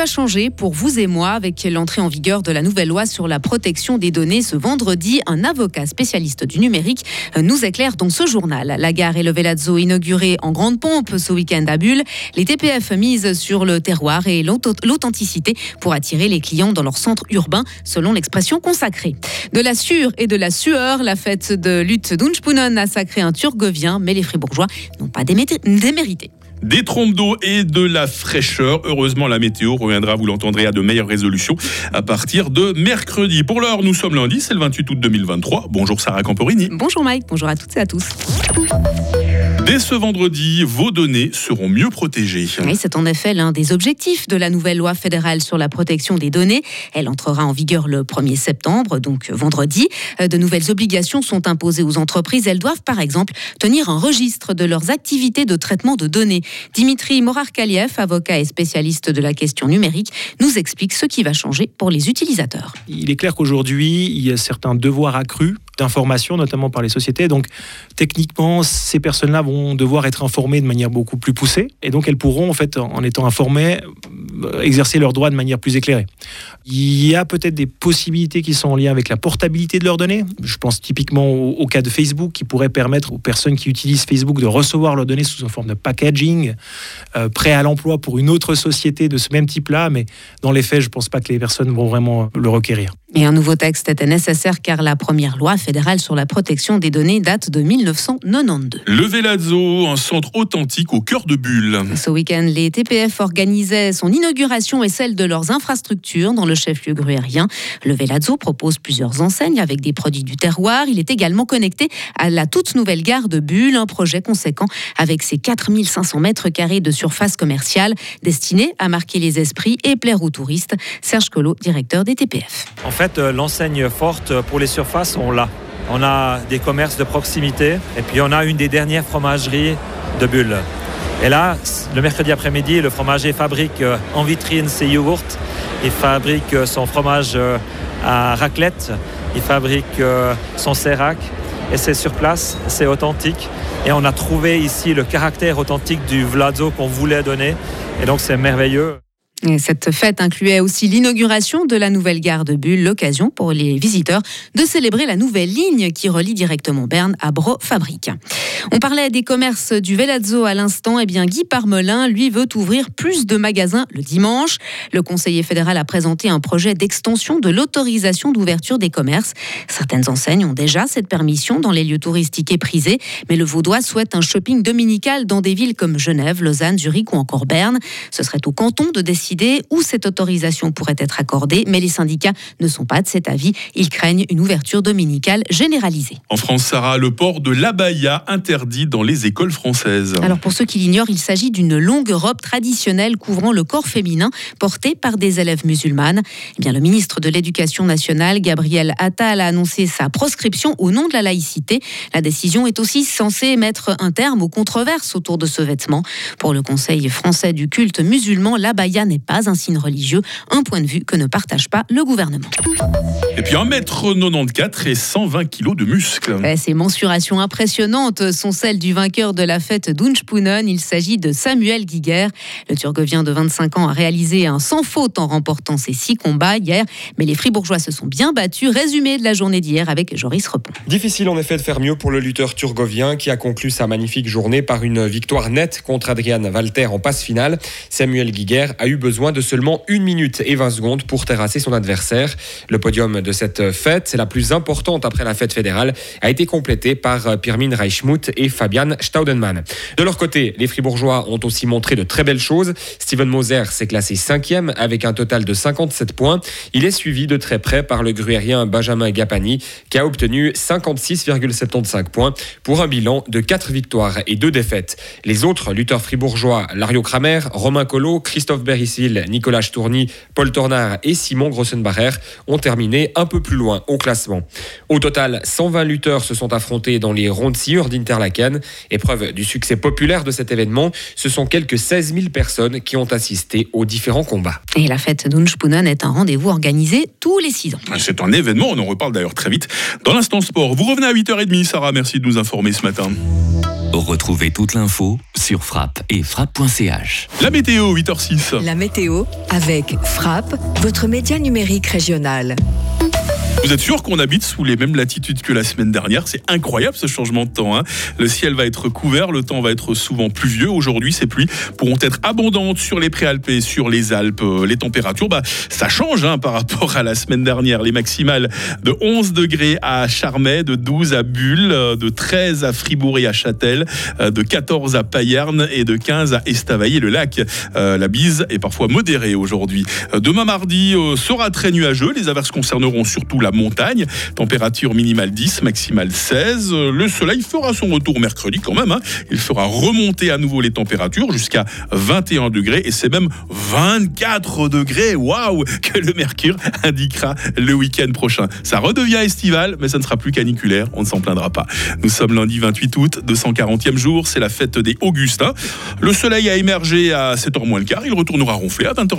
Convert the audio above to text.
va changer pour vous et moi avec l'entrée en vigueur de la nouvelle loi sur la protection des données ce vendredi Un avocat spécialiste du numérique nous éclaire dans ce journal. La gare et le Velazzo inaugurés en grande pompe ce week-end à Bulle. Les TPF misent sur le terroir et l'authenticité pour attirer les clients dans leur centre urbain, selon l'expression consacrée. De la sûre et de la sueur, la fête de lutte d'Unspunen a sacré un turgovien, mais les fribourgeois n'ont pas démérité. Des trompes d'eau et de la fraîcheur. Heureusement, la météo reviendra, vous l'entendrez, à de meilleures résolutions à partir de mercredi. Pour l'heure, nous sommes lundi, c'est le 28 août 2023. Bonjour Sarah Camporini. Bonjour Mike, bonjour à toutes et à tous. Dès ce vendredi, vos données seront mieux protégées. Oui, c'est en effet l'un des objectifs de la nouvelle loi fédérale sur la protection des données. Elle entrera en vigueur le 1er septembre, donc vendredi. Euh, de nouvelles obligations sont imposées aux entreprises. Elles doivent par exemple tenir un registre de leurs activités de traitement de données. Dimitri Morarkaliev, avocat et spécialiste de la question numérique, nous explique ce qui va changer pour les utilisateurs. Il est clair qu'aujourd'hui, il y a certains devoirs accrus d'information, notamment par les sociétés. Donc, techniquement, ces personnes-là vont devoir être informées de manière beaucoup plus poussée, et donc elles pourront, en fait, en étant informées, euh, exercer leurs droits de manière plus éclairée. Il y a peut-être des possibilités qui sont en lien avec la portabilité de leurs données. Je pense typiquement au, cas de Facebook, qui pourrait permettre aux personnes qui utilisent Facebook de recevoir leurs données sous une forme de packaging, euh, prêt à l'emploi pour une autre société de ce même type-là, mais dans les faits, je ne pense pas que les personnes vont vraiment le requérir. Et un nouveau texte était nécessaire car la première loi fédérale sur la protection des données date de 1992. Le Velazzo, un centre authentique au cœur de Bulle. Ce week-end, les TPF organisaient son inauguration et celle de leurs infrastructures dans le chef-lieu gruérien. Le Velazzo propose plusieurs enseignes avec des produits du terroir. Il est également connecté à la toute nouvelle gare de Bulle, un projet conséquent avec ses 4500 mètres carrés de surface commerciale destiné à marquer les esprits et plaire aux touristes. Serge Collot, directeur des TPF fait, euh, l'enseigne forte pour les surfaces, on l'a. On a des commerces de proximité et puis on a une des dernières fromageries de Bulle. Et là, le mercredi après-midi, le fromager fabrique euh, en vitrine ses yogourts, il fabrique euh, son fromage à raclette, il fabrique son sérac et c'est sur place, c'est authentique. Et on a trouvé ici le caractère authentique du Vlazo qu'on voulait donner. Et donc c'est merveilleux cette fête incluait aussi l'inauguration de la nouvelle gare de Bulle, l'occasion pour les visiteurs de célébrer la nouvelle ligne qui relie directement Berne à Bro Fabrique. On parlait des commerces du Velazzo à l'instant. eh bien, Guy Parmelin, lui, veut ouvrir plus de magasins le dimanche. Le conseiller fédéral a présenté un projet d'extension de l'autorisation d'ouverture des commerces. Certaines enseignes ont déjà cette permission dans les lieux touristiques et prisés, mais le Vaudois souhaite un shopping dominical dans des villes comme Genève, Lausanne, Zurich ou encore Berne. Ce serait au canton de décider où cette autorisation pourrait être accordée, mais les syndicats ne sont pas de cet avis. Ils craignent une ouverture dominicale généralisée. En France, Sarah, le port de l'abaya interdit dans les écoles françaises. Alors pour ceux qui l'ignorent, il s'agit d'une longue robe traditionnelle couvrant le corps féminin portée par des élèves musulmanes. Eh bien, le ministre de l'Éducation nationale, Gabriel Attal, a annoncé sa proscription au nom de la laïcité. La décision est aussi censée mettre un terme aux controverses autour de ce vêtement. Pour le Conseil français du culte musulman, l'abaya n'est pas un signe religieux, un point de vue que ne partage pas le gouvernement. Et puis 1m94 et 120 kg de muscles. ces mensurations impressionnantes sont celles du vainqueur de la fête d'Unspunen. Il s'agit de Samuel Guiguer. Le Turgovien de 25 ans a réalisé un sans faute en remportant ses six combats hier. Mais les Fribourgeois se sont bien battus. Résumé de la journée d'hier avec Joris Repon. Difficile en effet de faire mieux pour le lutteur turgovien qui a conclu sa magnifique journée par une victoire nette contre Adrian Walter en passe finale. Samuel Guiguer a eu besoin besoin de seulement 1 minute et 20 secondes pour terrasser son adversaire. Le podium de cette fête, c'est la plus importante après la fête fédérale, a été complété par Pirmin Reichmuth et Fabian Staudenmann. De leur côté, les Fribourgeois ont aussi montré de très belles choses. Steven Moser s'est classé cinquième avec un total de 57 points. Il est suivi de très près par le gruérien Benjamin Gapani qui a obtenu 56,75 points pour un bilan de 4 victoires et 2 défaites. Les autres lutteurs fribourgeois, Lario Kramer, Romain Collot, Christophe Berissi Nicolas Tourny, Paul Tornard et Simon Grossenbacher ont terminé un peu plus loin au classement. Au total, 120 lutteurs se sont affrontés dans les rondes d'Interlaken. Épreuve du succès populaire de cet événement, ce sont quelques 16 000 personnes qui ont assisté aux différents combats. Et la fête d'Unspunen est un rendez-vous organisé tous les 6 ans. C'est un événement, on en reparle d'ailleurs très vite dans l'instant sport. Vous revenez à 8h30, Sarah, merci de nous informer ce matin. Retrouvez toute l'info sur frappe et frappe.ch. La météo, 8h06. La météo avec Frappe, votre média numérique régional. Vous êtes sûr qu'on habite sous les mêmes latitudes que la semaine dernière? C'est incroyable ce changement de temps. hein. Le ciel va être couvert, le temps va être souvent pluvieux. Aujourd'hui, ces pluies pourront être abondantes sur les préalpes, sur les Alpes. Euh, Les températures, bah, ça change hein, par rapport à la semaine dernière. Les maximales de 11 degrés à Charmey, de 12 à Bulle, euh, de 13 à Fribourg et à Châtel, euh, de 14 à Payerne et de 15 à Estavayer-le-Lac. Euh, la bise est parfois modérée aujourd'hui. Demain mardi sera très nuageux. Les averses concerneront surtout la montagne. Température minimale 10, maximale 16. Euh, Le soleil fera son retour mercredi quand même. hein. Il fera remonter à nouveau les températures jusqu'à 21 degrés et c'est même 24 degrés. Waouh Que le mercure indiquera le week-end prochain. Ça redevient estival, mais ça ne sera plus caniculaire. On ne s'en plaindra pas. Nous sommes lundi 28 août, 240e jour. C'est la fête des Augustins. Le soleil a émergé à 7h moins le quart. Il retournera ronfler à 20h.